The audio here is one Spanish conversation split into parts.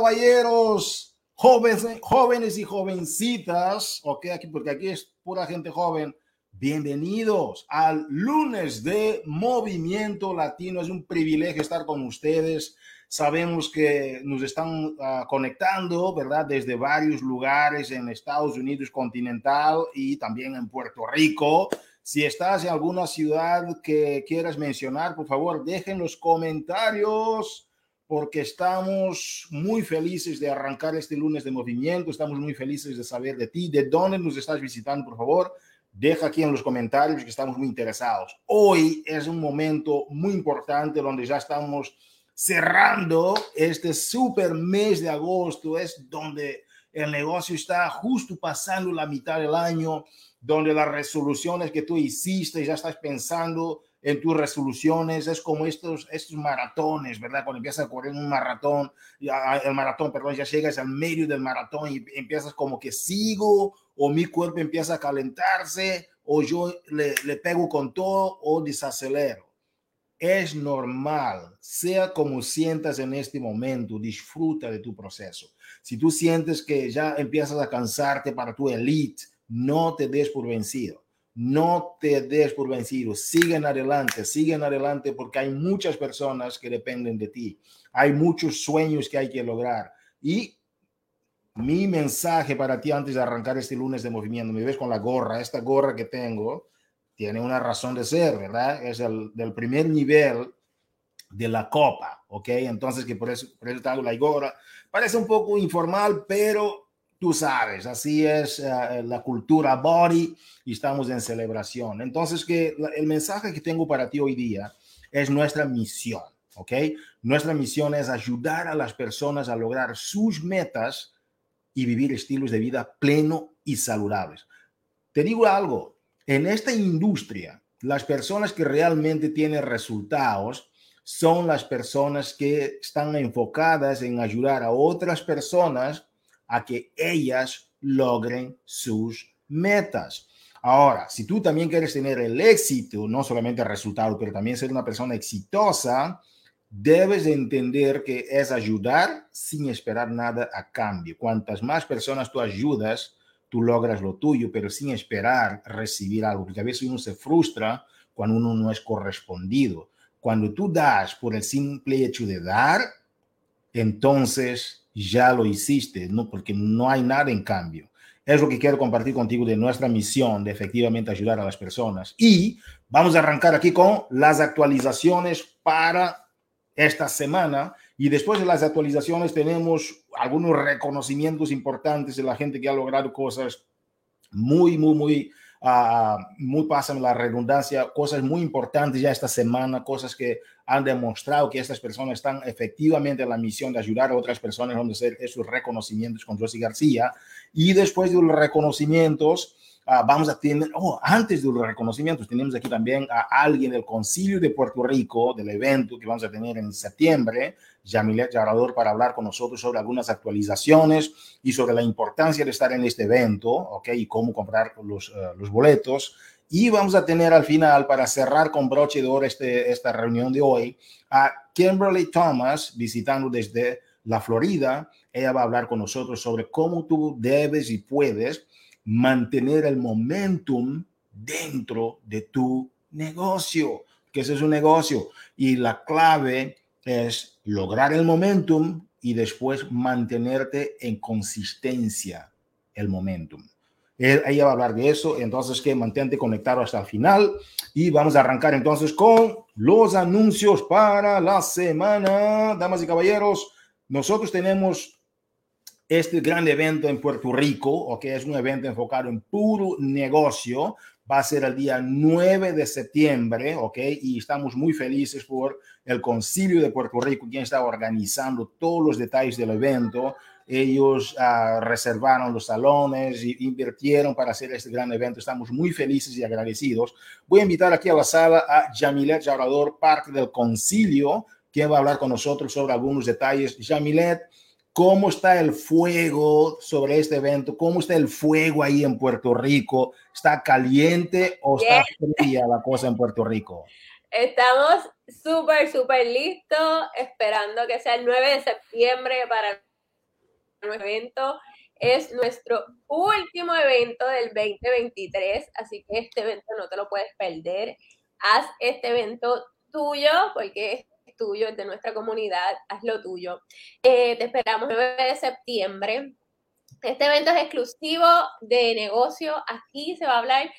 Caballeros, jóvenes, jóvenes y jovencitas, ok, aquí, porque aquí es pura gente joven. Bienvenidos al lunes de Movimiento Latino. Es un privilegio estar con ustedes. Sabemos que nos están uh, conectando, ¿verdad? Desde varios lugares en Estados Unidos continental y también en Puerto Rico. Si estás en alguna ciudad que quieras mencionar, por favor, dejen los comentarios porque estamos muy felices de arrancar este lunes de movimiento, estamos muy felices de saber de ti, de dónde nos estás visitando, por favor, deja aquí en los comentarios que estamos muy interesados. Hoy es un momento muy importante donde ya estamos cerrando este super mes de agosto, es donde el negocio está justo pasando la mitad del año, donde las resoluciones que tú hiciste ya estás pensando en tus resoluciones, es como estos, estos maratones, ¿verdad? Cuando empiezas a correr un maratón, ya, el maratón, perdón, ya llegas al medio del maratón y empiezas como que sigo o mi cuerpo empieza a calentarse o yo le, le pego con todo o desacelero. Es normal, sea como sientas en este momento, disfruta de tu proceso. Si tú sientes que ya empiezas a cansarte para tu elite, no te des por vencido no te des por vencido, siguen adelante, siguen adelante porque hay muchas personas que dependen de ti, hay muchos sueños que hay que lograr. Y mi mensaje para ti antes de arrancar este lunes de movimiento, me ves con la gorra, esta gorra que tengo tiene una razón de ser, ¿verdad? Es el del primer nivel de la copa, ¿ok? Entonces que por eso, por tengo la gorra. Parece un poco informal, pero tú sabes, así es uh, la cultura body y estamos en celebración. Entonces, que el mensaje que tengo para ti hoy día es nuestra misión, ¿ok? Nuestra misión es ayudar a las personas a lograr sus metas y vivir estilos de vida pleno y saludables. Te digo algo, en esta industria, las personas que realmente tienen resultados son las personas que están enfocadas en ayudar a otras personas a que ellas logren sus metas. Ahora, si tú también quieres tener el éxito, no solamente el resultado, pero también ser una persona exitosa, debes entender que es ayudar sin esperar nada a cambio. Cuantas más personas tú ayudas, tú logras lo tuyo, pero sin esperar recibir algo, porque a veces uno se frustra cuando uno no es correspondido. Cuando tú das por el simple hecho de dar, entonces ya lo hiciste, ¿no? porque no hay nada en cambio. Es lo que quiero compartir contigo de nuestra misión de efectivamente ayudar a las personas. Y vamos a arrancar aquí con las actualizaciones para esta semana. Y después de las actualizaciones tenemos algunos reconocimientos importantes de la gente que ha logrado cosas muy, muy, muy uh, muy pasan la redundancia, cosas muy importantes ya esta semana, cosas que han demostrado que estas personas están efectivamente en la misión de ayudar a otras personas, donde hacer esos reconocimientos con Rosy García. Y después de los reconocimientos, uh, vamos a tener, oh, antes de los reconocimientos, tenemos aquí también a alguien del Concilio de Puerto Rico, del evento que vamos a tener en septiembre, Yamilet Llarador para hablar con nosotros sobre algunas actualizaciones y sobre la importancia de estar en este evento, ¿ok? Y cómo comprar los, uh, los boletos. Y vamos a tener al final, para cerrar con broche de oro este, esta reunión de hoy, a Kimberly Thomas visitando desde la Florida. Ella va a hablar con nosotros sobre cómo tú debes y puedes mantener el momentum dentro de tu negocio, que ese es un negocio. Y la clave es lograr el momentum y después mantenerte en consistencia el momentum. Ella va a hablar de eso, entonces que mantente conectado hasta el final y vamos a arrancar entonces con los anuncios para la semana. Damas y caballeros, nosotros tenemos este gran evento en Puerto Rico, que es un evento enfocado en puro negocio va a ser el día 9 de septiembre, ¿ok? Y estamos muy felices por el Concilio de Puerto Rico, quien está organizando todos los detalles del evento. Ellos uh, reservaron los salones y invirtieron para hacer este gran evento. Estamos muy felices y agradecidos. Voy a invitar aquí a la sala a Jamilet Llaurador, parte del Concilio, quien va a hablar con nosotros sobre algunos detalles. Jamilet, ¿Cómo está el fuego sobre este evento? ¿Cómo está el fuego ahí en Puerto Rico? ¿Está caliente o está fría la cosa en Puerto Rico? Estamos súper, súper listos, esperando que sea el 9 de septiembre para nuestro evento. Es nuestro último evento del 2023, así que este evento no te lo puedes perder. Haz este evento tuyo, porque es tuyo, es de nuestra comunidad, haz lo tuyo. Eh, te esperamos el 9 de septiembre. Este evento es exclusivo de negocio. Aquí se va a hablar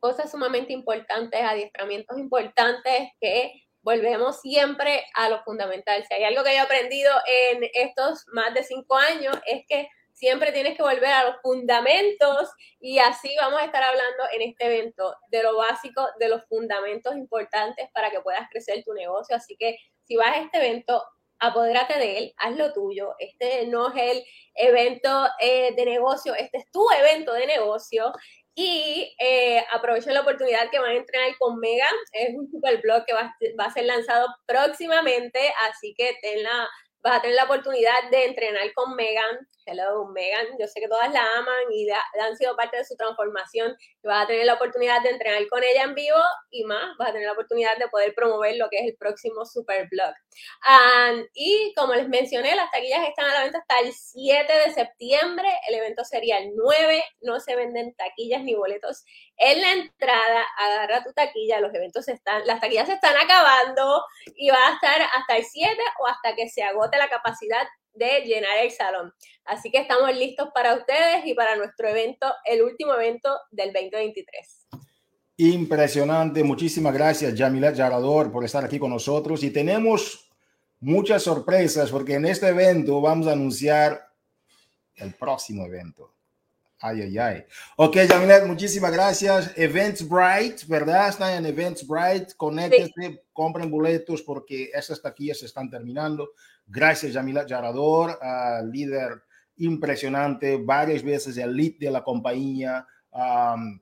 cosas sumamente importantes, adiestramientos importantes que volvemos siempre a lo fundamental. Si hay algo que yo he aprendido en estos más de cinco años es que siempre tienes que volver a los fundamentos y así vamos a estar hablando en este evento de lo básico, de los fundamentos importantes para que puedas crecer tu negocio. Así que si vas a este evento, apodérate de él, haz lo tuyo. Este no es el evento eh, de negocio, este es tu evento de negocio y eh, aprovechen la oportunidad que van a entrenar con Megan. Es un super blog que va, a ser lanzado próximamente, así que ten la, vas a tener la oportunidad de entrenar con Megan. Hello, Megan. Yo sé que todas la aman y han sido parte de su transformación. vas a tener la oportunidad de entrenar con ella en vivo y más, vas a tener la oportunidad de poder promover lo que es el próximo Super Blog. y como les mencioné, las taquillas están a la venta hasta el 7 de septiembre. El evento sería el 9. No se venden taquillas ni boletos en la entrada, agarra tu taquilla, los eventos están, las taquillas se están acabando y va a estar hasta el 7 o hasta que se agote la capacidad de llenar el salón. Así que estamos listos para ustedes y para nuestro evento, el último evento del 2023. Impresionante, muchísimas gracias Yamila Yarador por estar aquí con nosotros y tenemos muchas sorpresas porque en este evento vamos a anunciar el próximo evento. Ay, ay, ay. Ok, Yamilet, muchísimas gracias. Eventbrite, ¿verdad? Están en Eventbrite. Conéctense, compren boletos porque estas taquillas se están terminando. Gracias, Yamilet Yarador, líder impresionante, varias veces el lead de la compañía.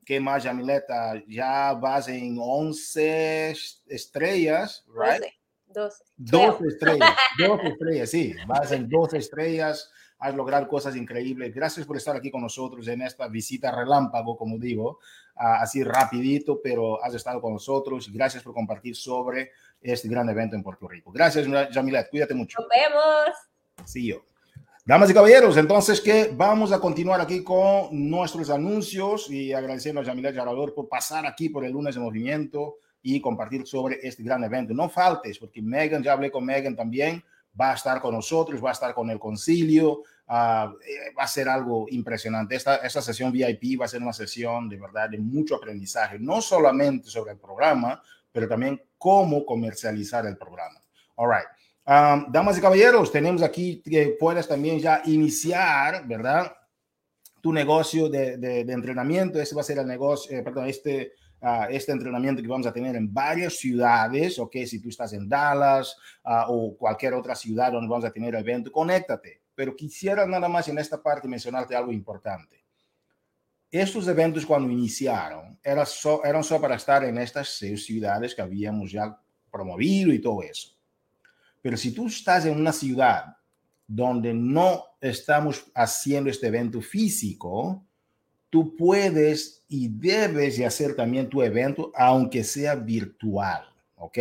¿Qué más, Yamileta? Ya vas en 11 estrellas, ¿right? 12. 12 estrellas, 12 estrellas, sí. Vas en 12 estrellas has logrado cosas increíbles. Gracias por estar aquí con nosotros en esta visita relámpago, como digo, así rapidito, pero has estado con nosotros. Gracias por compartir sobre este gran evento en Puerto Rico. Gracias, Jamilet. Cuídate mucho. Nos vemos. Sí, yo. Damas y caballeros, entonces que vamos a continuar aquí con nuestros anuncios y agradeciendo a Jamilet Yarador por pasar aquí por el lunes de movimiento y compartir sobre este gran evento. No faltes, porque Megan, ya hablé con Megan también, va a estar con nosotros, va a estar con el concilio, uh, va a ser algo impresionante. Esta, esta sesión VIP va a ser una sesión de verdad de mucho aprendizaje, no solamente sobre el programa, pero también cómo comercializar el programa. All right. Damas y caballeros, tenemos aquí que puedes también ya iniciar, ¿verdad? Tu negocio de, de, de entrenamiento. Este va a ser el negocio, eh, perdón, este uh, este entrenamiento que vamos a tener en varias ciudades, ok, si tú estás en Dallas uh, o cualquier otra ciudad donde vamos a tener evento, conéctate. Pero quisiera nada más en esta parte mencionarte algo importante. Estos eventos cuando iniciaron eran, so, eran solo para estar en estas seis ciudades que habíamos ya promovido y todo eso. Pero si tú estás en una ciudad donde no estamos haciendo este evento físico, tú puedes y debes de hacer también tu evento, aunque sea virtual, ¿ok?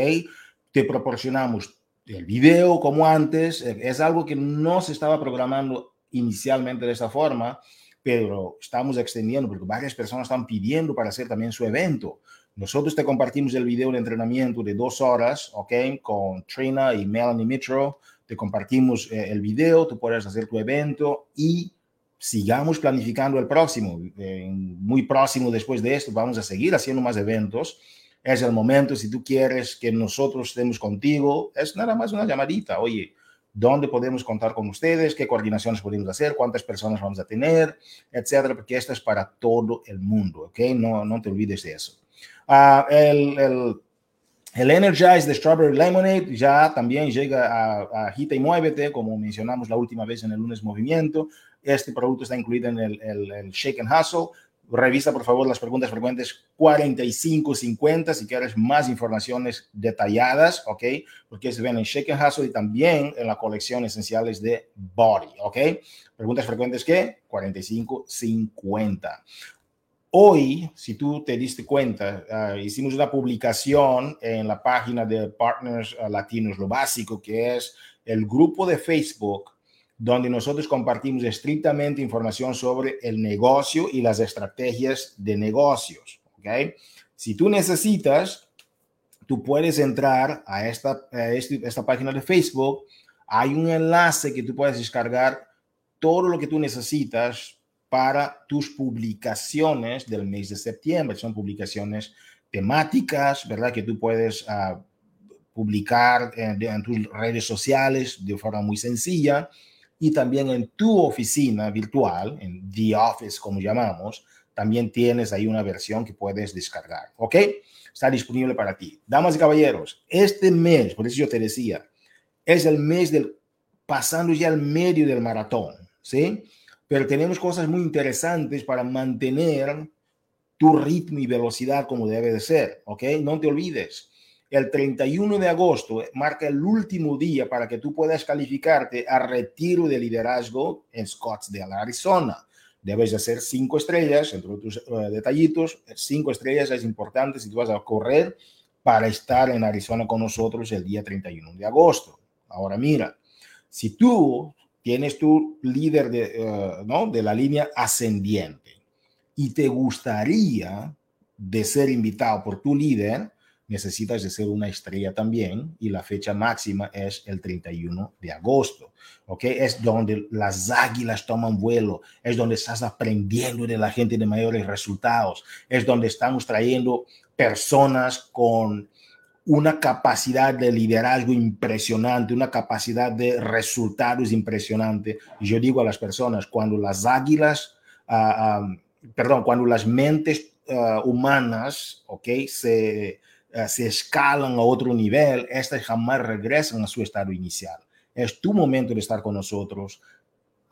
Te proporcionamos el video como antes, eh, es algo que no se estaba programando inicialmente de esta forma, pero estamos extendiendo porque varias personas están pidiendo para hacer también su evento. Nosotros te compartimos el video de entrenamiento de dos horas, ¿ok? Con Trina y Melanie Mitro. Te compartimos eh, el video, tú puedes hacer tu evento y sigamos planificando el próximo. Eh, muy próximo después de esto, vamos a seguir haciendo más eventos. Es el momento, si tú quieres que nosotros estemos contigo, es nada más una llamadita. Oye, ¿dónde podemos contar con ustedes? ¿Qué coordinaciones podemos hacer? ¿Cuántas personas vamos a tener? Etcétera, porque esto es para todo el mundo, ¿ok? No, no te olvides de eso. Uh, el, el el Energize de Strawberry Lemonade ya también llega a, a Gita y Muévete, como mencionamos la última vez en el lunes movimiento. Este producto está incluido en el, el, Shake and Hustle. Revisa, por favor, las preguntas frecuentes 4550 si quieres más informaciones detalladas, ¿ok? Porque se ven en Shake and Hustle y también en la colección esenciales de Body, ¿ok? Preguntas frecuentes, ¿qué? 4550. hoy, si tú te diste cuenta, ah, hicimos una publicación en la página de Partners Latinos, lo básico que es el grupo de Facebook donde nosotros compartimos estrictamente información sobre el negocio y las estrategias de negocios. ¿okay? Si tú necesitas, tú puedes entrar a esta, este, esta página de Facebook. Hay un enlace que tú puedes descargar todo lo que tú necesitas para tus publicaciones del mes de septiembre. Son publicaciones temáticas, ¿verdad? Que tú puedes uh, publicar en, tus redes sociales de forma muy sencilla y también en tu oficina virtual, en The Office como llamamos, también tienes ahí una versión que puedes descargar, ¿ok? Está disponible para ti. Damas y caballeros, este mes, por eso yo te decía, es el mes del pasando ya al medio del maratón, ¿sí? Pero tenemos cosas muy interesantes para mantener tu ritmo y velocidad como debe de ser, ¿ok? No te olvides el 31 de agosto marca el último día para que tú puedas calificarte a retiro de liderazgo en Scottsdale, Arizona. Debes hacer cinco estrellas, entre tus uh, detallitos, cinco estrellas es importante si tú vas a correr para estar en Arizona con nosotros el día 31 de agosto. Ahora mira, si tú tienes tu líder de, ¿no? de la línea ascendiente y te gustaría de ser invitado por tu líder, necesitas de ser una estrella también y la fecha máxima es el 31 de agosto, ¿ok? Es donde las águilas toman vuelo, es donde estás aprendiendo de la gente de mayores resultados, es donde estamos trayendo personas con una capacidad de liderazgo impresionante, una capacidad de resultados impresionante. Yo digo a las personas, cuando las águilas, uh, um, perdón, cuando las mentes uh, humanas, ¿ok? Se se escalan a otro nivel, estas jamás regresan a su estado inicial. Es tu momento de estar con nosotros.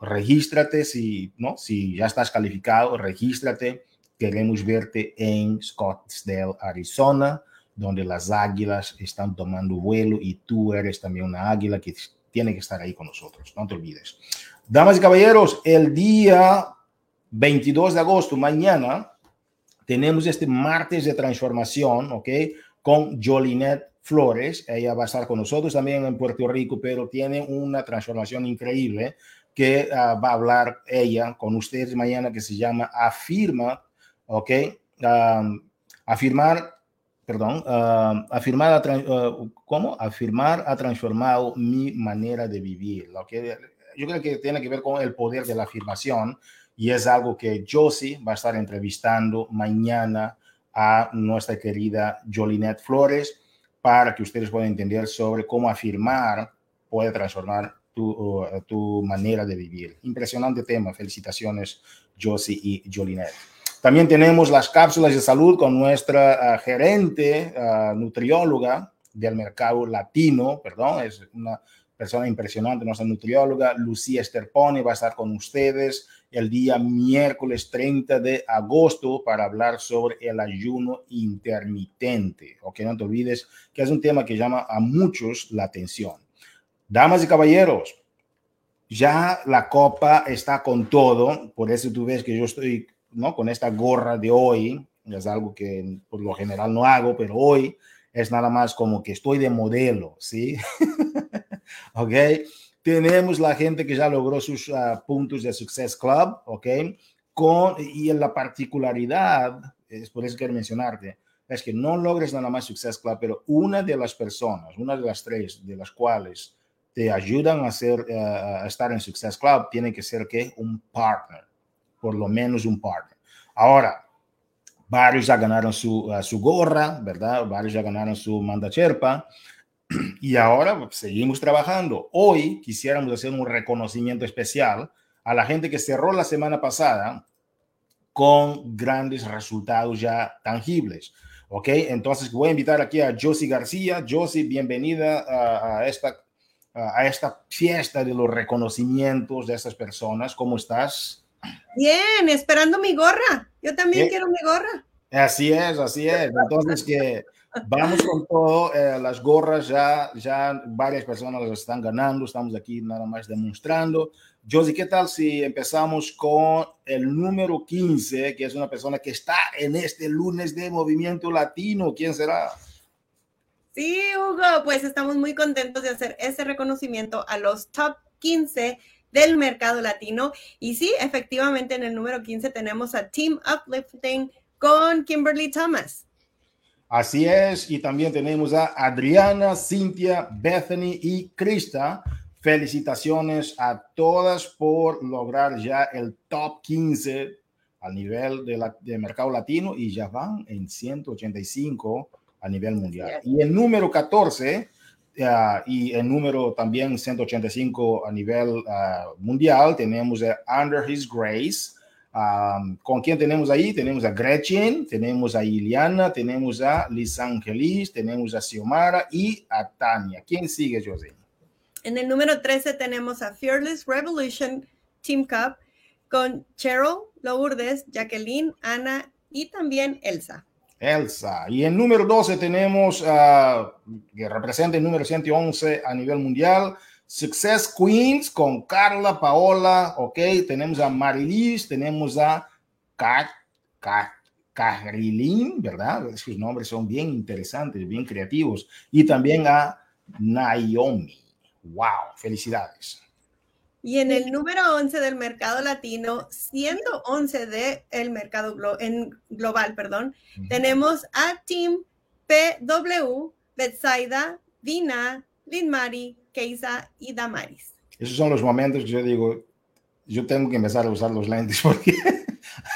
Regístrate si, ¿no? si ya estás calificado, regístrate. Queremos verte en Scottsdale, Arizona, donde las águilas están tomando vuelo y tú eres también una águila que tiene que estar ahí con nosotros. No te olvides. Damas y caballeros, el día 22 de agosto, mañana, tenemos este martes de transformación, ¿ok? Con Jolinet Flores. Ella va a estar con nosotros también en Puerto Rico, pero tiene una transformación increíble que uh, va a hablar ella con ustedes mañana que se llama Afirma, ¿ok? Afirmar, perdón, uh, afirmar, uh, ¿cómo? Afirmar ha transformado mi manera de vivir. ¿okay? Yo creo que tiene que ver con el poder de la afirmación y es algo que Josie va a estar entrevistando mañana a nuestra querida Jolinet Flores para que ustedes puedan entender sobre cómo afirmar puede transformar tu, tu manera de vivir. Impresionante tema. Felicitaciones, Josie y Jolinet. También tenemos las cápsulas de salud con nuestra uh, gerente, uh, nutrióloga del mercado latino, perdón, es una persona impresionante, nuestra nutrióloga, Lucía Esterpone, va a estar con ustedes el día miércoles 30 de agosto para hablar sobre el ayuno intermitente. Ok, no te olvides que es un tema que llama a muchos la atención. Damas y caballeros, ya la copa está con todo, por eso tú ves que yo estoy ¿no? con esta gorra de hoy, es algo que por lo general no hago, pero hoy es nada más como que estoy de modelo, ¿sí? ok tenemos la gente que ya logró sus uh, puntos de Success Club, ¿ok? Con, y en la particularidad, es por eso quiero mencionarte, es que no logres nada más Success Club, pero una de las personas, una de las tres de las cuales te ayudan a, hacer, uh, a estar en Success Club, tiene que ser que un partner, por lo menos un partner. Ahora, varios ya ganaron su, uh, su gorra, ¿verdad? Varios ya ganaron su manda cherpa. Y ahora pues, seguimos trabajando. Hoy quisiéramos hacer un reconocimiento especial a la gente que cerró la semana pasada con grandes resultados ya tangibles. ¿Ok? Entonces voy a invitar aquí a Josie García. Josie, bienvenida a, a esta, a esta fiesta de los reconocimientos de estas personas. ¿Cómo estás? Bien, esperando mi gorra. Yo también quiero mi gorra. Así es, así es. Entonces que Vamos con todo. Eh, las gorras ya, ya varias personas las están ganando. Estamos aquí nada más demostrando. Josie, ¿qué tal si empezamos con el número 15, que es una persona que está en este lunes de movimiento latino? ¿Quién será? Sí, Hugo, pues estamos muy contentos de hacer ese reconocimiento a los top 15 del mercado latino. Y sí, efectivamente en el número 15 tenemos a Team Uplifting con Kimberly Thomas. Así es, y también tenemos a Adriana, Cintia, Bethany y Krista. Felicitaciones a todas por lograr ya el top 15 a nivel de, la, de mercado latino y ya van en 185 a nivel mundial. Y el número 14 y el número también 185 a nivel ah, mundial tenemos a Under His Grace. ¿Con quién tenemos ahí? Tenemos a Gretchen, tenemos a Iliana, tenemos a Liz Angelis, tenemos a Xiomara y a Tania. ¿Quién sigue, José? En el número 13 tenemos a Fearless Revolution Team Cup con Cheryl, Lourdes, Jacqueline, Ana y también Elsa. Elsa. Y en número 12 tenemos, uh, que representa el número 111 a nivel mundial, Success Queens con Carla, Paola, ok, tenemos a Marilis, tenemos a Kat, ¿verdad? Sus nombres son bien interesantes, bien creativos. Y también a Naomi. ¡Wow! Felicidades. Y en el número 11 del mercado latino, siendo 11 del mercado en global, perdón, tenemos a Team PW, Betsaida, Dina, Linmari, Keisa y Damaris. Esos son los momentos que yo digo, yo tengo que empezar a usar los lentes porque...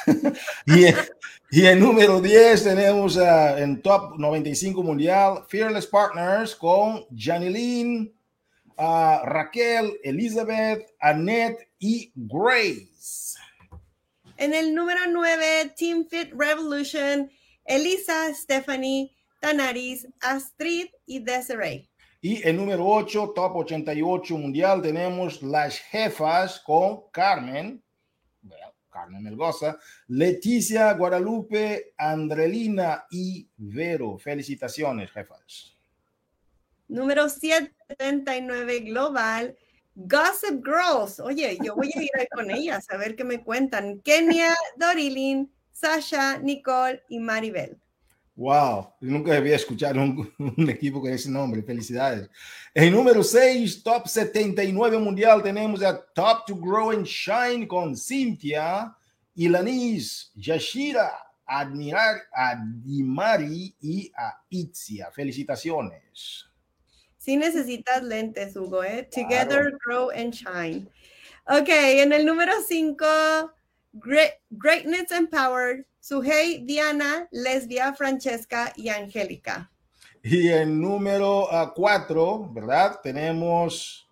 y, y, en número 10 tenemos uh, en top 95 mundial Fearless Partners con Janilyn, a Raquel, Elizabeth, Annette y Grace. En el número 9, Team Fit Revolution, Elisa, Stephanie, Tanaris, Astrid y Desiree. Y el número 8, Top 88 Mundial, tenemos las jefas con Carmen, Carmen Melgoza, Leticia, Guadalupe, Andrelina y Vero. Felicitaciones, jefas. Número 779 global, Gossip Girls. Oye, yo voy a ir con ellas a ver qué me cuentan. Kenia, Dorilyn, Sasha, Nicole y Maribel. Wow, nunca había escuchado un, un, equipo con ese nombre. Felicidades. En número 6, Top 79 Mundial, tenemos a Top to Grow and Shine con Cynthia, Ilanis, Yashira, Admirar, Adimari y a Itzia. Felicitaciones. Sí necesitas lentes, Hugo, ¿eh? Together, grow and shine. Ok, en el número 5, Greatness Empowered, Suhey, Diana, Lesbia, Francesca y Angélica. Y en número 4, ¿verdad? Tenemos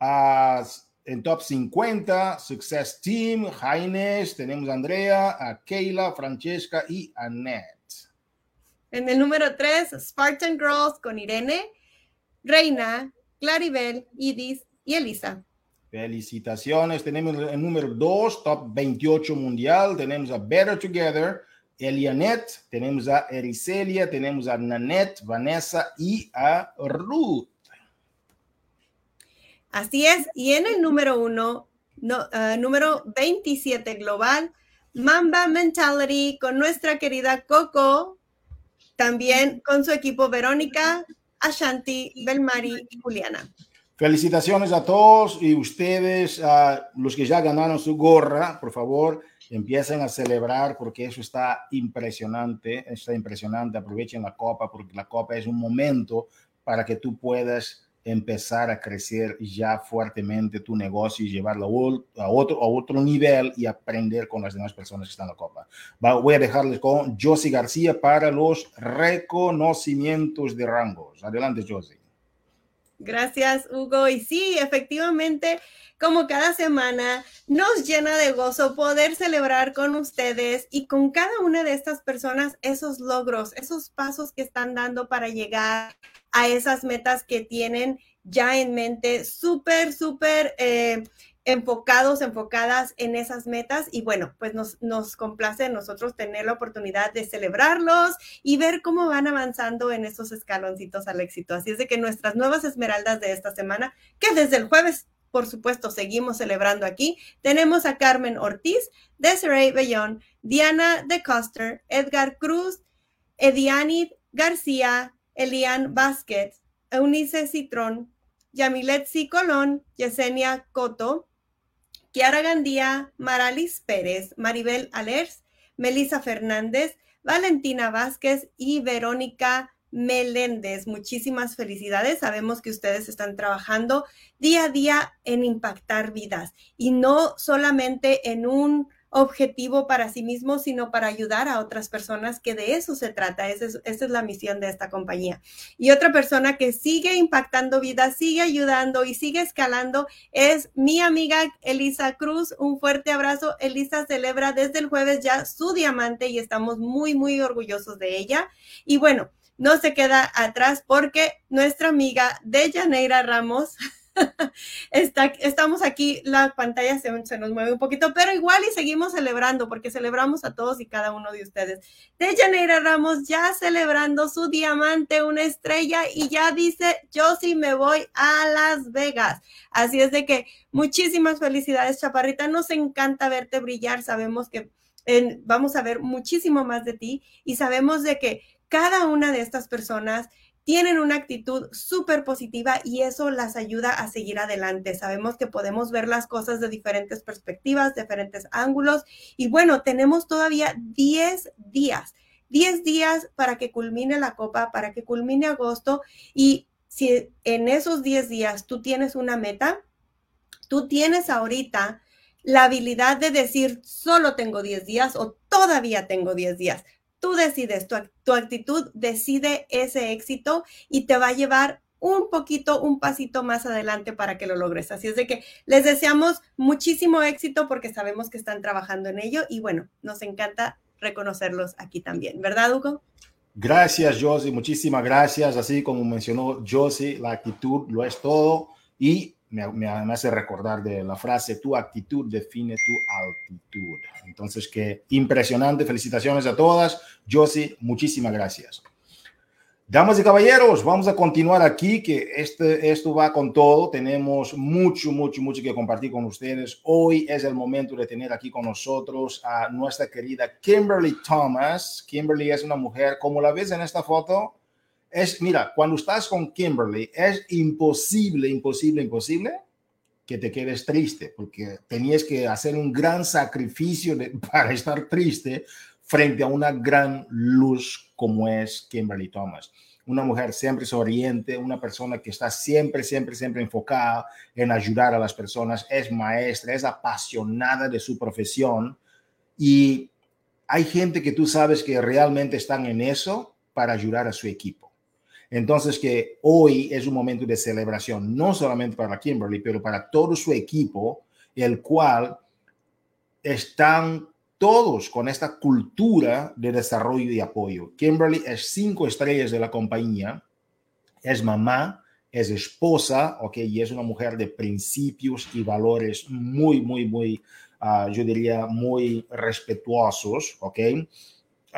a en top 50, Success Team, Jaines, tenemos a Andrea, a Keila, Francesca y Annette. En el número 3, Spartan Girls con Irene, Reina, Claribel, Idis y Elisa. Felicitaciones. Tenemos el número 2, top 28 mundial. Tenemos a Better Together, Elianet, tenemos a Ericelia, tenemos a Nanette, Vanessa y a Ruth. Así es. Y en el número 1, no, uh, número 27 global, Mamba Mentality con nuestra querida Coco, también con su equipo Verónica, Ashanti, Belmari y Juliana. Felicitaciones a todos y ustedes, a los que ya ganaron su gorra, por favor, empiecen a celebrar porque eso está impresionante, está impresionante. Aprovechen la copa porque la copa es un momento para que tú puedas empezar a crecer ya fuertemente tu negocio y llevarlo a otro, a otro nivel y aprender con las demás personas que están en la copa. Voy a dejarles con Josie García para los reconocimientos de rangos. Adelante, Josie. Gracias, Hugo. Y sí, efectivamente, como cada semana, nos llena de gozo poder celebrar con ustedes y con cada una de estas personas esos logros, esos pasos que están dando para llegar a esas metas que tienen ya en mente, súper, súper eh, enfocados, enfocadas en esas metas y bueno, pues nos, nos complace nosotros tener la oportunidad de celebrarlos y ver cómo van avanzando en esos escaloncitos al éxito. Así es de que nuestras nuevas esmeraldas de esta semana, que desde el jueves por supuesto, seguimos celebrando aquí. Tenemos a Carmen Ortiz, Desiree Bellón, Diana de Coster, Edgar Cruz, Ediani García, Elian Vázquez, Eunice Citrón, Yamilet C. Colón, Yesenia Coto, Kiara Gandía, Maralis Pérez, Maribel Alers, Melissa Fernández, Valentina Vázquez y Verónica Meléndez. Muchísimas felicidades. Sabemos que ustedes están trabajando día a día en impactar vidas y no solamente en un objetivo para sí mismo, sino para ayudar a otras personas, que de eso se trata. Esa es, la misión de esta compañía. Y otra persona que sigue impactando vidas, sigue ayudando y sigue escalando es mi amiga Elisa Cruz. Un fuerte abrazo. Elisa celebra desde el jueves ya su diamante y estamos muy, muy orgullosos de ella. Y bueno, no se queda atrás porque nuestra amiga Dejaneira Ramos Está, estamos aquí, la pantalla se, se, nos mueve un poquito, pero igual y seguimos celebrando porque celebramos a todos y cada uno de ustedes. De Janeira Ramos ya celebrando su diamante, una estrella y ya dice, yo sí me voy a Las Vegas. Así es de que muchísimas felicidades, Chaparrita. Nos encanta verte brillar. Sabemos que vamos a ver muchísimo más de ti y sabemos de que cada una de estas personas tienen una actitud súper positiva y eso las ayuda a seguir adelante. Sabemos que podemos ver las cosas de diferentes perspectivas, diferentes ángulos y bueno, tenemos todavía 10 días, 10 días para que culmine la copa, para que culmine agosto y si en esos 10 días tú tienes una meta, tú tienes ahorita la habilidad de decir, solo tengo 10 días o todavía tengo 10 días tú decides, tu, actitud decide ese éxito y te va a llevar un poquito, un pasito más adelante para que lo logres. Así es de que les deseamos muchísimo éxito porque sabemos que están trabajando en ello y bueno, nos encanta reconocerlos aquí también, ¿verdad, Hugo? Gracias, Josie, muchísimas gracias. Así como mencionó Josie, la actitud lo es todo y me, me, hace recordar de la frase, tu actitud define tu altitud. Entonces, que impresionante. Felicitaciones a todas. Josie, muchísimas gracias. Damas y caballeros, vamos a continuar aquí, que este, esto va con todo. Tenemos mucho, mucho, mucho que compartir con ustedes. Hoy es el momento de tener aquí con nosotros a nuestra querida Kimberly Thomas. Kimberly es una mujer, como la ves en esta foto, es, mira, cuando estás con Kimberly, es imposible, imposible, imposible que te quedes triste, porque tenías que hacer un gran sacrificio para estar triste frente a una gran luz como es Kimberly Thomas. Una mujer siempre sonriente, una persona que está siempre, siempre, siempre enfocada en ayudar a las personas, es maestra, es apasionada de su profesión y hay gente que tú sabes que realmente están en eso para ayudar a su equipo. Entonces que hoy es un momento de celebración, no solamente para Kimberly, pero para todo su equipo, el cual están todos con esta cultura de desarrollo y apoyo. Kimberly es cinco estrellas de la compañía, es mamá, es esposa, ok, y es una mujer de principios y valores muy, muy, muy, uh, yo diría, muy respetuosos, ok.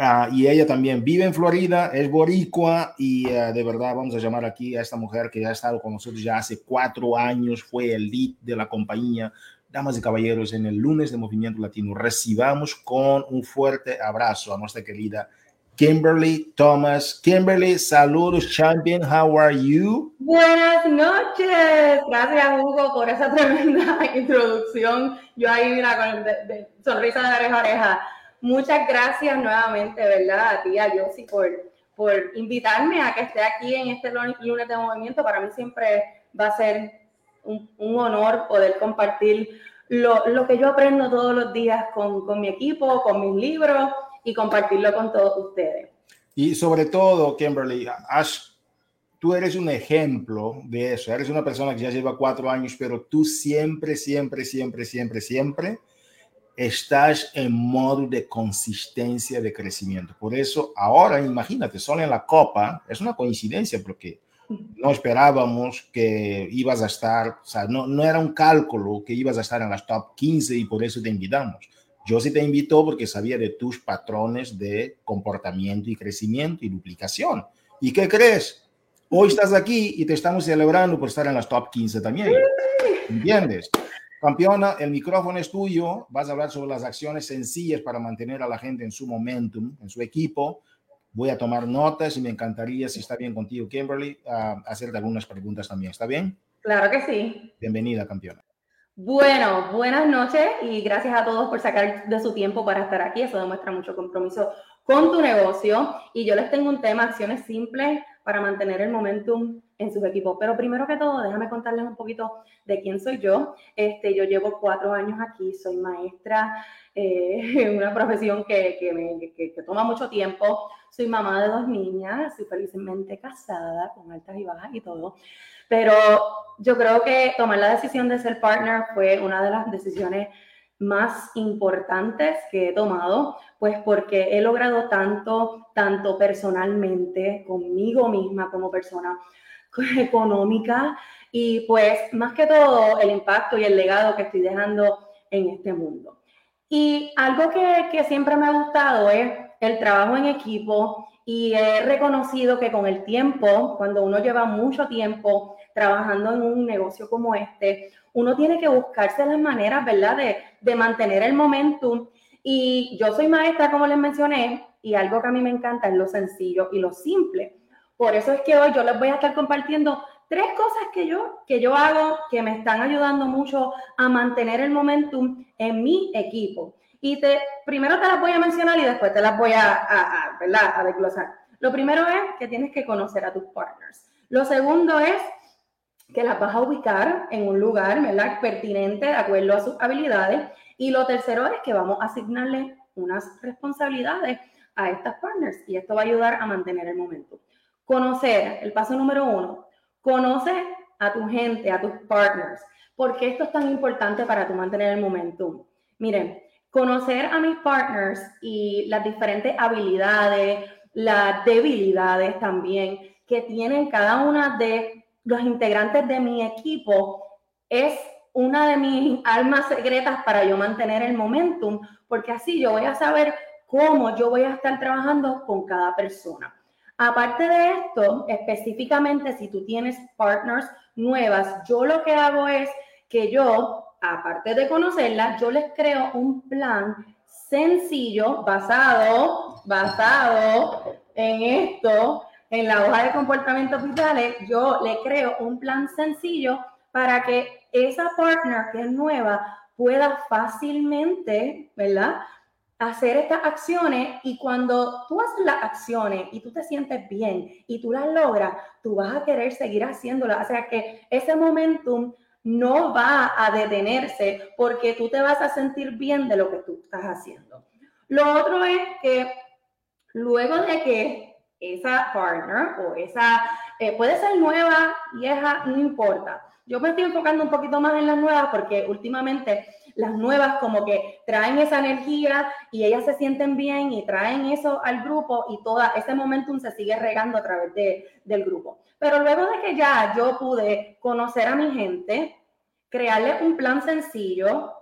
Uh, y ella también vive en Florida, es boricua y uh, de verdad vamos a llamar aquí a esta mujer que ha estado con nosotros ya hace cuatro años, fue el lead de la compañía. Damas y caballeros, en el lunes de Movimiento Latino recibamos con un fuerte abrazo a nuestra querida Kimberly Thomas. Kimberly, saludos, champion. How are you? Buenas noches. Gracias, Hugo, por esa tremenda introducción. Yo ahí, mira, con de, de, sonrisa de oreja a oreja. Muchas gracias nuevamente, ¿verdad? A ti, a Yossi, por, por invitarme a que esté aquí en este lunes de movimiento. Para mí siempre va a ser un, un honor poder compartir lo, lo, que yo aprendo todos los días con, con mi equipo, con mis libros y compartirlo con todos ustedes. Y sobre todo, Kimberly, has, tú eres un ejemplo de eso. Eres una persona que ya lleva cuatro años, pero tú siempre, siempre, siempre, siempre, siempre estás en modo de consistencia de crecimiento. Por eso, ahora imagínate, solo en la Copa, es una coincidencia porque no esperábamos que ibas a estar, o sea, no, no era un cálculo que ibas a estar en las top 15 y por eso te invitamos. Yo sí te invito porque sabía de tus patrones de comportamiento y crecimiento y duplicación. ¿Y qué crees? Hoy estás aquí y te estamos celebrando por estar en las top 15 también. ¿Entiendes? Campeona, el micrófono es tuyo. Vas a hablar sobre las acciones sencillas para mantener a la gente en su momentum, en su equipo. Voy a tomar notas y me encantaría, si está bien contigo, Kimberly, hacerte algunas preguntas también. ¿Está bien? Claro que sí. Bienvenida, campeona. Bueno, buenas noches y gracias a todos por sacar de su tiempo para estar aquí. Eso demuestra mucho compromiso con tu negocio. Y yo les tengo un tema, acciones simples para mantener el momentum en sus equipos. Pero primero que todo, déjame contarles un poquito de quién soy yo. Este, yo llevo cuatro años aquí, soy maestra eh, una profesión que, que, me, que, que, toma mucho tiempo. Soy mamá de dos niñas, soy felizmente casada, con altas y bajas y todo. Pero yo creo que tomar la decisión de ser partner fue una de las decisiones más importantes que he tomado, pues porque he logrado tanto, tanto personalmente, conmigo misma como persona económica y pues más que todo el impacto y el legado que estoy dejando en este mundo. Y algo que, que siempre me ha gustado es el trabajo en equipo y he reconocido que con el tiempo, cuando uno lleva mucho tiempo trabajando en un negocio como este, uno tiene que buscarse las maneras, ¿verdad?, de, de mantener el momentum. Y yo soy maestra, como les mencioné, y algo que a mí me encanta es lo sencillo y lo simple. Por eso es que hoy yo les voy a estar compartiendo tres cosas que yo, que yo hago que me están ayudando mucho a mantener el momentum en mi equipo. Y te, primero te las voy a mencionar y después te las voy a, a, ¿verdad? a desglosar. Lo primero es que tienes que conocer a tus partners. Lo segundo es que las vas a ubicar en un lugar ¿verdad? pertinente de acuerdo a sus habilidades. Y lo tercero es que vamos a asignarle unas responsabilidades a estas partners y esto va a ayudar a mantener el momento. Conocer, el paso número uno, conoce a tu gente, a tus partners. ¿Por qué esto es tan importante para tu mantener el momentum? Miren, conocer a mis partners y las diferentes habilidades, las debilidades también que tienen cada una de los integrantes de mi equipo es una de mis almas secretas para yo mantener el momentum, porque así yo voy a saber cómo yo voy a estar trabajando con cada persona. Aparte de esto, específicamente si tú tienes partners nuevas, yo lo que hago es que yo aparte de conocerla, yo les creo un plan sencillo basado, basado en esto, en la hoja de comportamientos vitales, yo le creo un plan sencillo para que esa partner que es nueva pueda fácilmente, ¿verdad? Hacer estas acciones y cuando tú haces las acciones y tú te sientes bien y tú las logras, tú vas a querer seguir haciéndolas. O sea que ese momentum no va a detenerse porque tú te vas a sentir bien de lo que tú estás haciendo. Lo otro es que luego de que esa partner o esa eh, puede ser nueva, vieja, no importa. Yo me estoy enfocando un poquito más en las nuevas porque últimamente las nuevas como que traen esa energía y ellas se sienten bien y traen eso al grupo y todo ese momentum se sigue regando a través de, del grupo. Pero luego de que ya yo pude conocer a mi gente, crearle un plan sencillo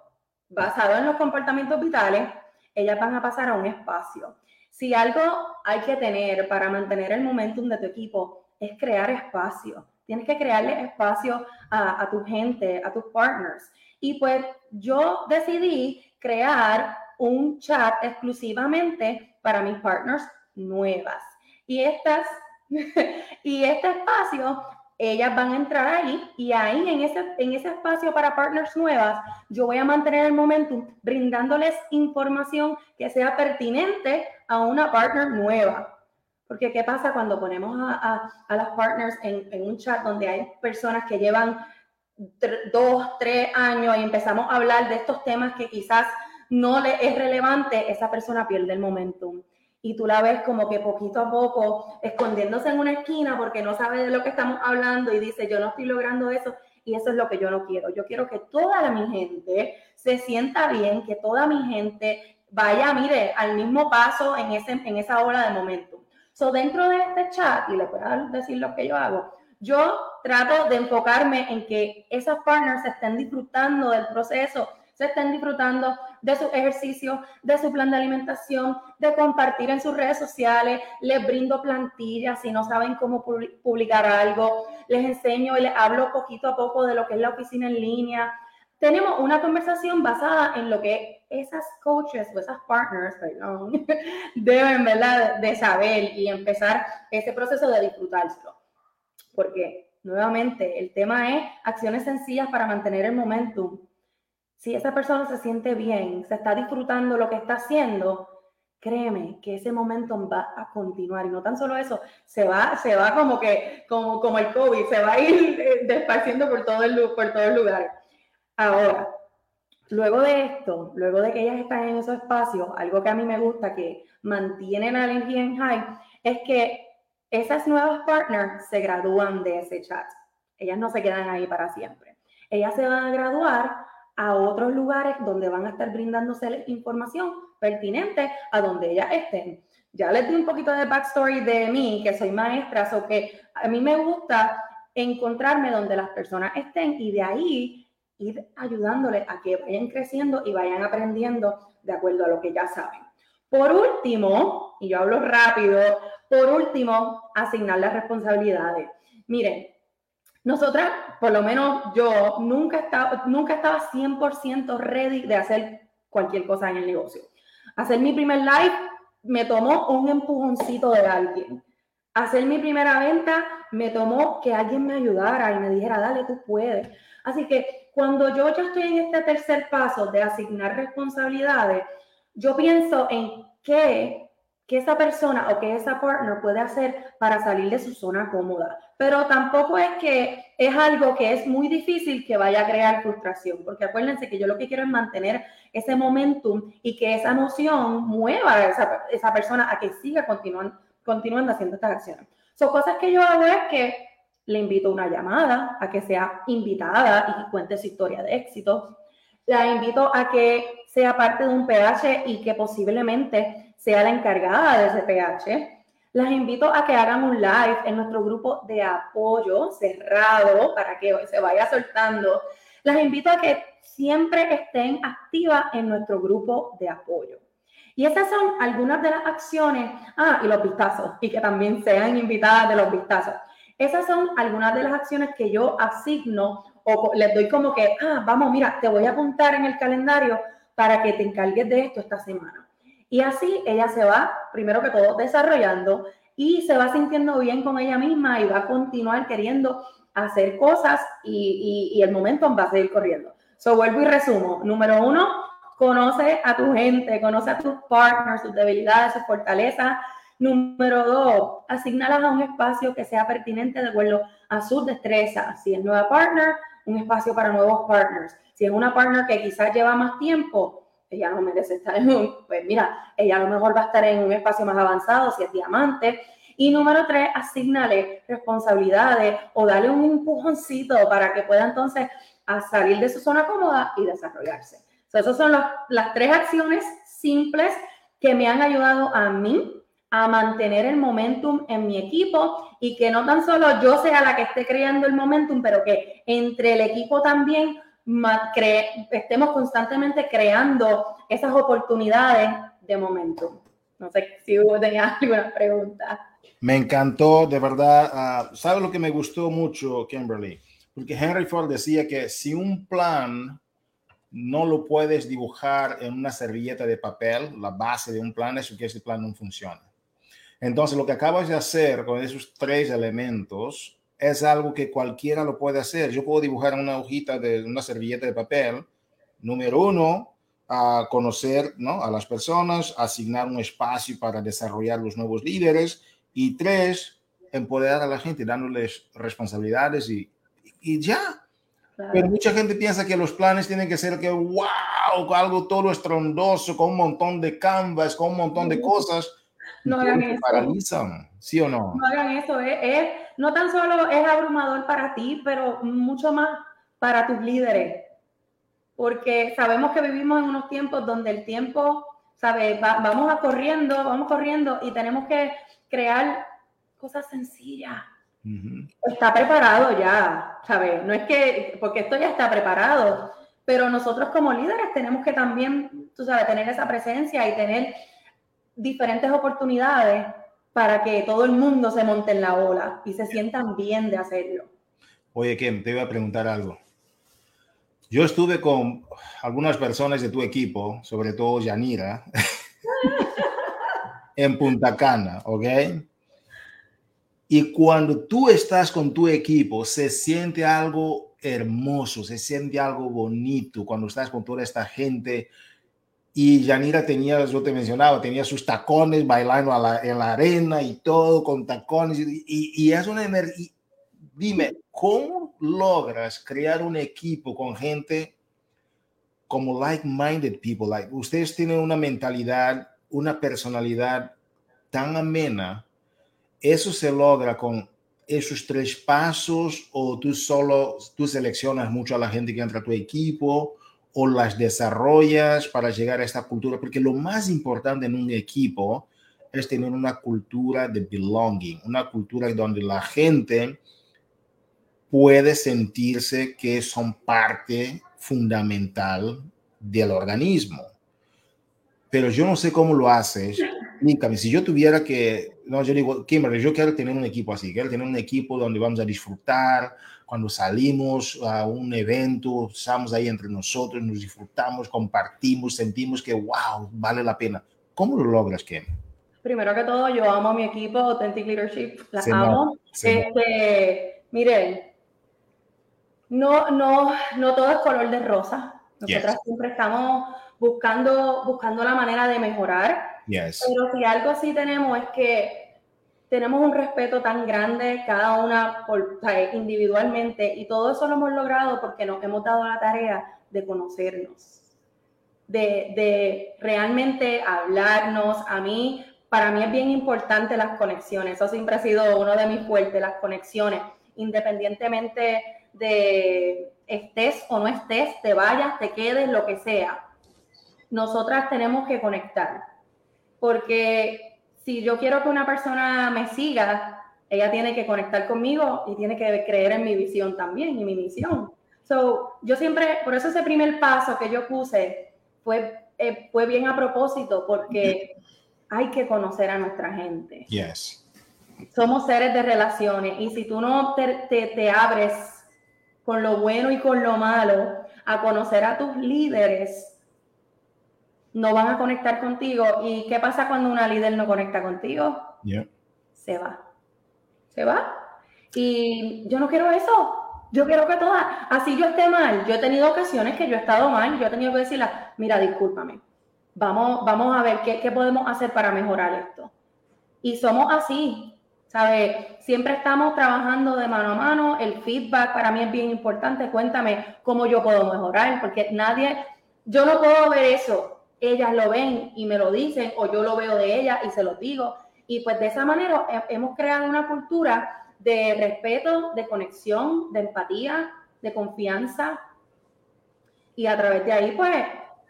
basado en los comportamientos vitales, ellas van a pasar a un espacio. Si algo hay que tener para mantener el momentum de tu equipo es crear espacio. Tienes que crearle espacio a, a tu gente, a tus partners. Y pues yo decidí crear un chat exclusivamente para mis partners nuevas. Y estas y este espacio ellas van a entrar ahí y ahí en ese, en ese espacio para partners nuevas, yo voy a mantener el momentum brindándoles información que sea pertinente a una partner nueva. Porque ¿qué pasa cuando ponemos a, a, las partners en, en, un chat donde hay personas que llevan dos, tres años y empezamos a hablar de estos temas que quizás no le es relevante, esa persona pierde el momentum y tú la ves como que poquito a poco escondiéndose en una esquina porque no sabe de lo que estamos hablando y dice, yo no estoy logrando eso y eso es lo que yo no quiero. Yo quiero que toda mi gente se sienta bien, que toda mi gente vaya, mire, al mismo paso en, ese, en esa hora de momento. So, dentro de este chat, y voy a decir lo que yo hago, Yo trato de enfocarme en que esas partners estén disfrutando del proceso, se estén disfrutando de su ejercicio, de su plan de alimentación, de compartir en sus redes sociales, les brindo plantillas si no saben cómo publicar algo, les enseño y les hablo poquito a poco de lo que es la oficina en línea. Tenemos una conversación basada en lo que esas coaches o esas partners, perdón, deben ¿verdad? de saber y empezar ese proceso de disfrutárselo. Porque nuevamente el tema es acciones sencillas para mantener el momentum. Si esa persona se siente bien, se está disfrutando lo que está haciendo, créeme que ese momentum va a continuar y no tan solo eso, se va, se va como que, como, como el COVID, se va a ir eh, desparciendo por todo el, por todo el lugar. Ahora, luego de esto, luego de que ellas están en esos espacios, algo que a mí me gusta que mantienen la energía en high, es que esas nuevas partners se gradúan de ese chat. Ellas no se quedan ahí para siempre. Ellas se van a graduar a otros lugares donde van a estar brindándose información pertinente a donde ellas estén. Ya les di un poquito de backstory de mí, que soy maestra, o que a mí me gusta encontrarme donde las personas estén y de ahí ir ayudándoles a que vayan creciendo y vayan aprendiendo de acuerdo a lo que ya saben. Por último, y yo hablo rápido, por último, asignar las responsabilidades. Miren, nosotras, por lo menos yo, nunca estaba, nunca estaba 100% ready de hacer cualquier cosa en el negocio. Hacer mi primer live me tomó un empujoncito de alguien. Hacer mi primera venta me tomó que alguien me ayudara y me dijera, dale, tú puedes. Así que cuando yo ya estoy en este tercer paso de asignar responsabilidades, yo pienso en qué que esa persona o que esa partner puede hacer para salir de su zona cómoda. Pero tampoco es que es algo que es muy difícil que vaya a crear frustración, porque acuérdense que yo lo que quiero es mantener ese momentum y que esa noción mueva a esa, esa persona a que siga continuando, continuando haciendo estas acciones. Son cosas que yo hago es que le invito una llamada, a que sea invitada y cuente su historia de éxito. La invito a que sea parte de un PH y que posiblemente sea la encargada de ese PH. Las invito a que hagan un live en nuestro grupo de apoyo cerrado para que se vaya soltando. Las invito a que siempre estén activas en nuestro grupo de apoyo. Y esas son algunas de las acciones, ah, y los vistazos, y que también sean invitadas de los vistazos. Esas son algunas de las acciones que yo asigno o les doy como que, ah, vamos, mira, te voy a apuntar en el calendario para que te encargues de esto esta semana. Y así ella se va, primero que todo, desarrollando y se va sintiendo bien con ella misma y va a continuar queriendo hacer cosas y, el momento va a seguir corriendo. So, vuelvo y resumo. Número uno, conoce a tu gente, conoce a tus partners, sus debilidades, sus fortalezas. Número dos, asignalas a un espacio que sea pertinente de acuerdo a sus destrezas. Si es nueva partner, un espacio para nuevos partners. Si es una partner que quizás lleva más tiempo, ella no merece estar en un, pues mira, ella a lo mejor va a estar en un espacio más avanzado si es diamante. Y número tres, asignale responsabilidades o dale un empujoncito para que pueda entonces salir de su zona cómoda y desarrollarse. So, esas son las tres acciones simples que me han ayudado a mí a mantener el momentum en mi equipo y que no tan solo yo sea la que esté creando el momentum, pero que entre el equipo también estemos constantemente creando esas oportunidades de momento. No sé si hubo alguna pregunta. Me encantó, de verdad. Uh, ¿Sabes lo que me gustó mucho, Kimberly? Porque Henry Ford decía que si un plan no lo puedes dibujar en una servilleta de papel, la base de un plan es que ese plan no funciona. Entonces, lo que acabas de hacer con esos tres elementos es algo que cualquiera lo puede hacer. Yo puedo dibujar una hojita de una servilleta de papel. Número uno, a conocer ¿no? a las personas, asignar un espacio para desarrollar los nuevos líderes. Y tres, empoderar a la gente, dándoles responsabilidades y, y ya. Pero mucha gente piensa que los planes tienen que ser que, wow, algo todo estrondoso, con un montón de canvas, con un montón de cosas. No hagan eso. Paralizan, ¿sí o no? No hagan eso, es no tan solo es abrumador para ti, pero mucho más para tus líderes. Porque sabemos que vivimos en unos tiempos donde el tiempo, ¿sabes? vamos a corriendo, vamos corriendo y tenemos que crear cosas sencillas. está preparado ya, ¿sabes? No es que, porque esto ya está preparado, pero nosotros como líderes tenemos que también, tú sabes, tener esa presencia y tener diferentes oportunidades para que todo el mundo se monte en la ola y se sientan bien de hacerlo. Oye, Ken, te iba a preguntar algo. Yo estuve con algunas personas de tu equipo, sobre todo Yanira, en Punta Cana, ¿ok? Y cuando tú estás con tu equipo, se siente algo hermoso, se siente algo bonito cuando estás con toda esta gente. Y Yanira tenía, yo te mencionaba, tenía sus tacones bailando en la arena y todo con tacones. Y, y es una energía. Dime, ¿cómo logras crear un equipo con gente como like-minded people? Like, ustedes tienen una mentalidad, una personalidad tan amena. Eso se logra con esos tres pasos o tú solo, tú seleccionas mucho a la gente que entra a tu equipo o las desarrollas para llegar a esta cultura, porque lo más importante en un equipo es tener una cultura de belonging, una cultura donde la gente puede sentirse que son parte fundamental del organismo. Pero yo no sé cómo lo haces. Dígame, si yo tuviera que, no, yo digo, Kimberly, yo quiero tener un equipo así, quiero tener un equipo donde vamos a disfrutar, cuando salimos a un evento, estamos ahí entre nosotros, nos disfrutamos, compartimos, sentimos que, wow, vale la pena. ¿Cómo lo logras, Kim? Primero que todo, yo amo a mi equipo, Authentic Leadership, la amo. este, miren, no, no, no todo es color de rosa. Nosotras siempre estamos buscando, buscando la manera de mejorar. Pero si algo sí tenemos es que tenemos un respeto tan grande cada una por, individualmente y todo eso lo hemos logrado porque nos hemos dado la tarea de conocernos, de, de realmente hablarnos. A mí, para mí es bien importante las conexiones. Eso siempre ha sido uno de mis fuertes, las conexiones, independientemente de estés o no estés, te vayas, te quedes, lo que sea. Nosotras tenemos que conectar, porque si yo quiero que una persona me siga, ella tiene que conectar conmigo y tiene que creer en mi visión también y mi misión. So, yo siempre, por eso ese primer paso que yo puse fue, eh, fue bien a propósito, porque hay que conocer a nuestra gente. Yes. Somos seres de relaciones y si tú no te, te, te abres con lo bueno y con lo malo, a conocer a tus líderes, no van a conectar contigo. ¿Y qué pasa cuando una líder no conecta contigo? Se va. Se va. Y yo no quiero eso. Yo quiero que todas, así yo esté mal. Yo he tenido ocasiones que yo he estado mal. Yo he tenido que decirle, mira, discúlpame. Vamos, vamos a ver qué, qué podemos hacer para mejorar esto. Y somos así. ¿Sabe? Siempre estamos trabajando de mano a mano. El feedback para mí es bien importante. Cuéntame cómo yo puedo mejorar, porque nadie, yo no puedo ver eso. Ellas lo ven y me lo dicen, o yo lo veo de ellas y se lo digo. Y pues de esa manera hemos creado una cultura de respeto, de conexión, de empatía, de confianza. Y a través de ahí, pues,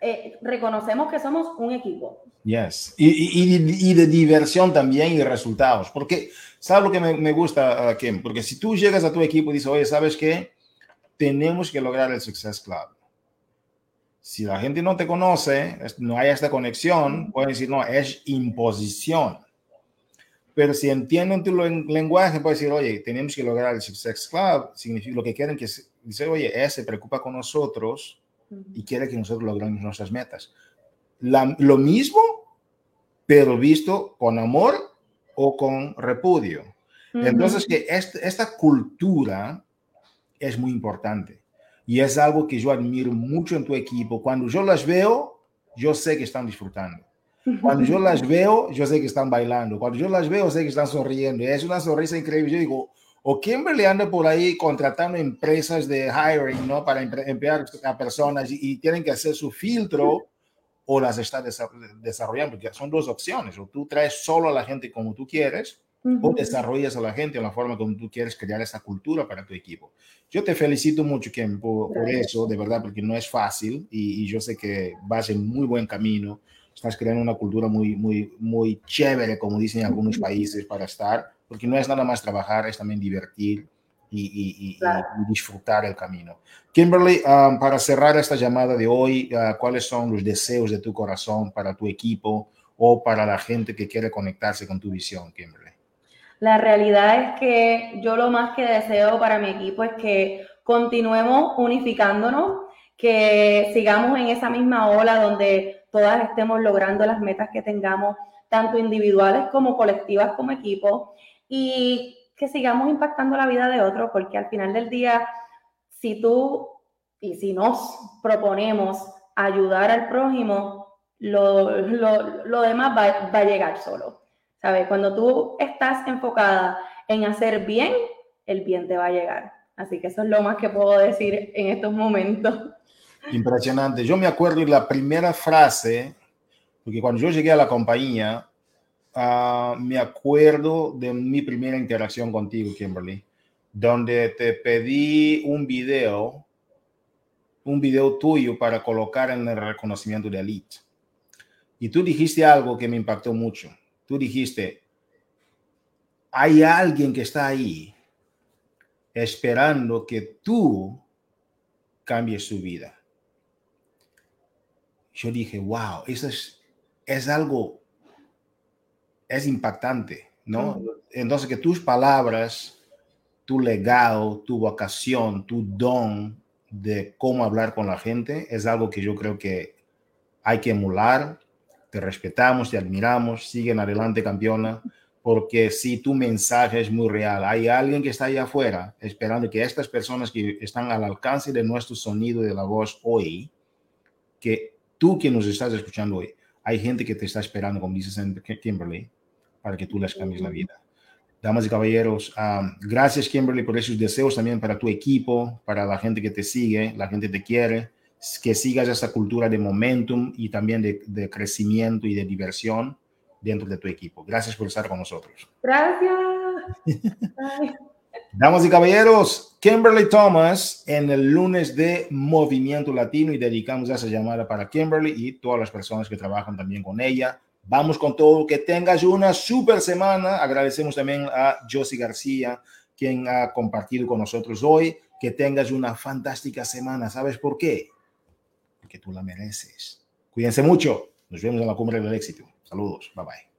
eh, reconocemos que somos un equipo. Yes. Y, y, y, de diversión también y resultados. Porque, ¿sabes lo que me, me gusta, Kim? Porque si tú llegas a tu equipo y dices, oye, ¿sabes qué? Tenemos que lograr el Success Club. Si la gente no te conoce, no hay esta conexión, pueden decir, no, es imposición. Pero si entienden tu lenguaje, pueden decir, oye, tenemos que lograr el Success Club. Significa lo que quieren que dice, oye, él se preocupa con nosotros y quiere que nosotros logremos nuestras metas. lo mismo, pero visto con amor o con repudio. Entonces, que esta cultura es muy importante y es algo que yo admiro mucho en tu equipo. Cuando yo las veo, yo sé que están disfrutando. Cuando yo las veo, yo sé que están bailando. Cuando yo las veo, sé que están sonriendo. Es una sonrisa increíble. Yo digo, o Kimberly anda por ahí contratando empresas de hiring, ¿no? Para emplear a personas y, tienen que hacer su filtro o las está desarrollando, porque son dos opciones, o tú traes solo a la gente como tú quieres, o desarrollas a la gente en la forma como tú quieres crear esa cultura para tu equipo. Yo te felicito mucho, Kim, por, eso, de verdad, porque no es fácil y, y, yo sé que vas en muy buen camino. Estás creando una cultura muy, muy, muy chévere, como dicen algunos países, para estar porque no es nada más trabajar, es también divertir y, disfrutar el camino. Kimberly, um, para cerrar esta llamada de hoy, uh, ¿cuáles son los deseos de tu corazón para tu equipo o para la gente que quiere conectarse con tu visión, Kimberly? La realidad es que yo lo más que deseo para mi equipo es que continuemos unificándonos, que sigamos en esa misma ola donde todas estemos logrando las metas que tengamos, tanto individuales como colectivas como equipo, y que sigamos impactando la vida de otros, porque al final del día, si tú y si nos proponemos ayudar al prójimo, lo, demás va, va, a llegar solo. ¿Sabes? Cuando tú estás enfocada en hacer bien, el bien te va a llegar. Así que eso es lo más que puedo decir en estos momentos. Impresionante. Yo me acuerdo de la primera frase, porque cuando yo llegué a la compañía, Ah, me acuerdo de mi primera interacción contigo, Kimberly, donde te pedí un video, un video tuyo para colocar en el reconocimiento de Elite. Y tú dijiste algo que me impactó mucho. Tú dijiste, hay alguien que está ahí esperando que tú cambies su vida. Yo dije, wow, eso es, es algo es impactante, ¿no? Entonces, que tus palabras, tu legado, tu vocación, tu don de cómo hablar con la gente es algo que yo creo que hay que emular. Te respetamos, te admiramos, siguen adelante, campeona, porque si tu mensaje es muy real, hay alguien que está allá afuera esperando que estas personas que están al alcance de nuestro sonido de la voz hoy, que tú que nos estás escuchando hoy, hay gente que te está esperando, como dices Kimberly, para que tú les cambies la vida. Damas y caballeros, gracias Kimberly por esos deseos también para tu equipo, para la gente que te sigue, la gente te quiere, que sigas esa cultura de momentum y también de, de crecimiento y de diversión dentro de tu equipo. Gracias por estar con nosotros. Gracias. Damas y caballeros, Kimberly Thomas en el lunes de Movimiento Latino y dedicamos esa llamada para Kimberly y todas las personas que trabajan también con ella. Vamos con todo. Que tengas una super semana. Agradecemos también a Josie García, quien ha compartido con nosotros hoy. Que tengas una fantástica semana. ¿Sabes por qué? Tú la mereces. Cuídense mucho. Nos vemos en la cumbre del éxito. Saludos. Bye bye.